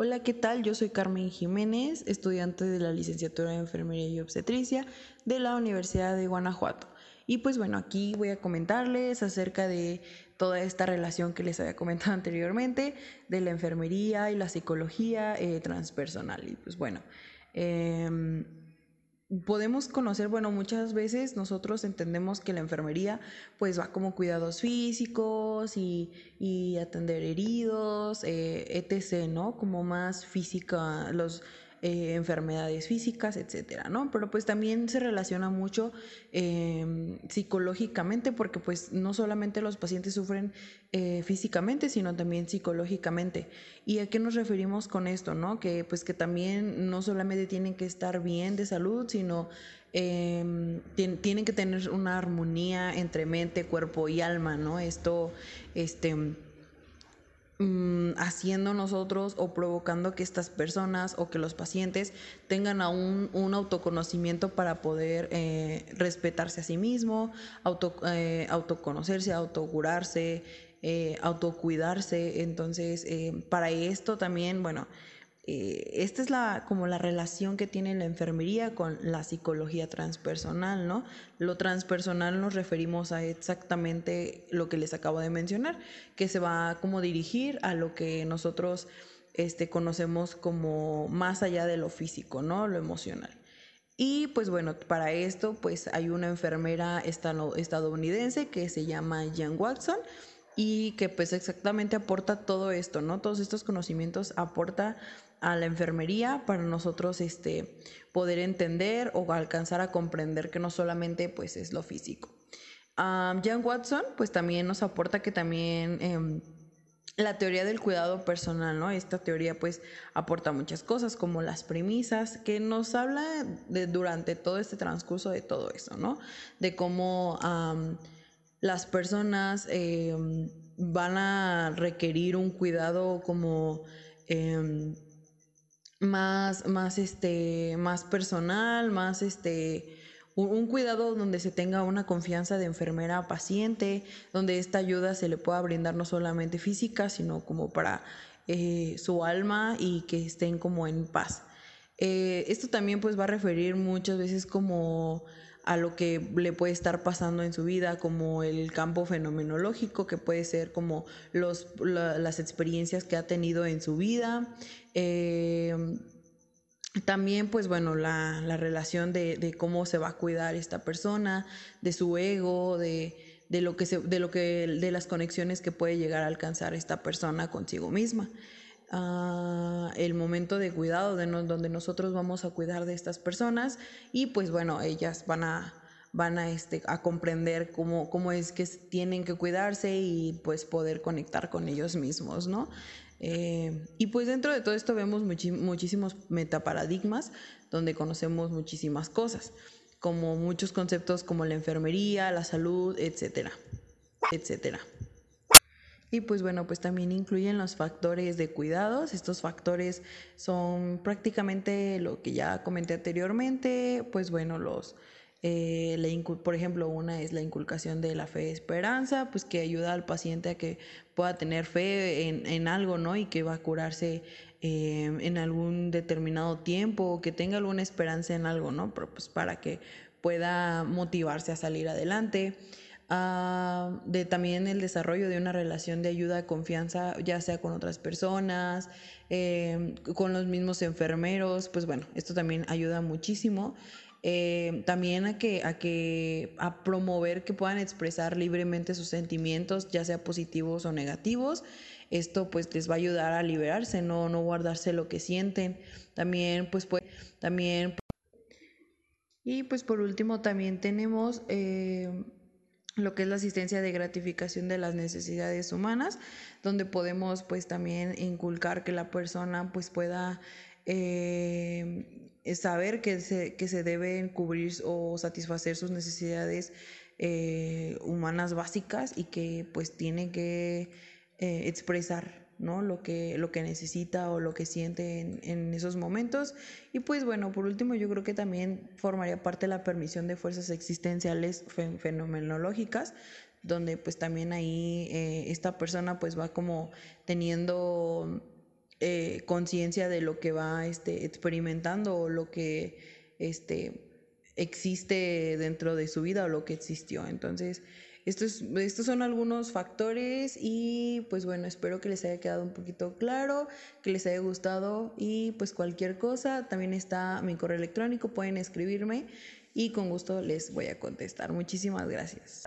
Hola, ¿qué tal? Yo soy Carmen Jiménez, estudiante de la licenciatura de Enfermería y Obstetricia de la Universidad de Guanajuato. Y pues bueno, aquí voy a comentarles acerca de toda esta relación que les había comentado anteriormente de la enfermería y la psicología eh, transpersonal. Y pues bueno, em, podemos conocer, bueno, muchas veces nosotros entendemos que la enfermería pues va como cuidados físicos y, atender heridos, eh, etc., ¿no? Como más física, los eh, enfermedades físicas, etcétera, ¿no? Pero pues también se relaciona mucho em, psicológicamente porque pues no solamente los pacientes sufren eh, físicamente, sino también psicológicamente. ¿Y a qué nos referimos con esto, no? Que pues que también no solamente tienen que estar bien de salud, sino em, tienen que tener una armonía entre mente, cuerpo y alma, ¿no? Esto, este Mm, haciendo nosotros o provocando que estas personas o que los pacientes tengan aún un autoconocimiento para poder eh, respetarse a sí mismo, auto, eh, autoconocerse, autocurarse, eh, autocuidarse. Entonces, para esto también, bueno, eh, esta es la, como la relación que tiene la enfermería con la psicología transpersonal, ¿no? Lo transpersonal nos referimos a exactamente lo que les acabo de mencionar, que se va a como dirigir a lo que nosotros este, conocemos como más allá de lo físico, ¿no? Lo emocional. Y pues bueno, para esto pues hay una enfermera estadounidense que se llama Jan Watson y que pues exactamente aporta todo esto, ¿no? Todos estos conocimientos aporta a la enfermería para nosotros este, poder entender o alcanzar a comprender que no solamente pues es lo físico. Jan Watson pues también nos aporta que también em, la teoría del cuidado personal, ¿no? Esta teoría pues aporta muchas cosas como las premisas que nos habla de, durante todo este transcurso de todo eso, ¿no? De cómo las personas em, van a requerir un cuidado como em, más, más, este, más personal, más este, un, cuidado donde se tenga una confianza de enfermera a paciente, donde esta ayuda se le pueda brindar no solamente física, sino como para eh, su alma y que estén como en paz. Eh, esto también pues va a referir muchas veces como a lo que le puede estar pasando en su vida, como el campo fenomenológico, que puede ser como los, las experiencias que ha tenido en su vida. Eh, también, pues bueno, la, relación de, cómo se va a cuidar esta persona, de su ego, de, lo que de lo que, de las conexiones que puede llegar a alcanzar esta persona consigo misma. Ah, el momento de cuidado de donde nosotros vamos a cuidar de estas personas y pues bueno, ellas van a van a, este, a comprender cómo, cómo es que tienen que cuidarse y pues poder conectar con ellos mismos, ¿no? Eh, y pues dentro de todo esto vemos muchísimos metaparadigmas donde conocemos muchísimas cosas, como muchos conceptos como la enfermería, la salud, etcétera, etcétera. Y pues bueno, pues también incluyen los factores de cuidados. Estos factores son prácticamente lo que ya comenté anteriormente, pues bueno, los... Eh, por ejemplo, una es la inculcación de la fe y esperanza, pues que ayuda al paciente a que pueda tener fe en, algo, ¿no? Y que va a curarse eh, en algún determinado tiempo, o que tenga alguna esperanza en algo, ¿no? pues para que pueda motivarse a salir adelante. Ah, de también el desarrollo de una relación de ayuda, confianza, ya sea con otras personas, em, con los mismos enfermeros, pues bueno, esto también ayuda muchísimo. Em, también a que, a que, a promover que puedan expresar libremente sus sentimientos, ya sea positivos o negativos. Esto pues les va a ayudar a liberarse, no, no guardarse lo que sienten. También pues, pues también y pues por último también tenemos em, lo que es la asistencia de gratificación de las necesidades humanas, donde podemos pues también inculcar que la persona pues pueda eh, saber que se, que se deben cubrir o satisfacer sus necesidades eh, humanas básicas y que pues tiene que eh, expresar ¿no? Lo que, lo que necesita o lo que siente en, esos momentos. Y pues bueno, por último yo creo que también formaría parte de la permisión de fuerzas existenciales fenomenológicas, donde pues también ahí eh, esta persona pues va como teniendo eh, conciencia de lo que va este, experimentando o lo que este, existe dentro de su vida o lo que existió. Entonces, estos, son algunos factores y pues bueno, espero que les haya quedado un poquito claro, que les haya gustado y pues cualquier cosa, también está mi correo electrónico, pueden escribirme y con gusto les voy a contestar. Muchísimas gracias.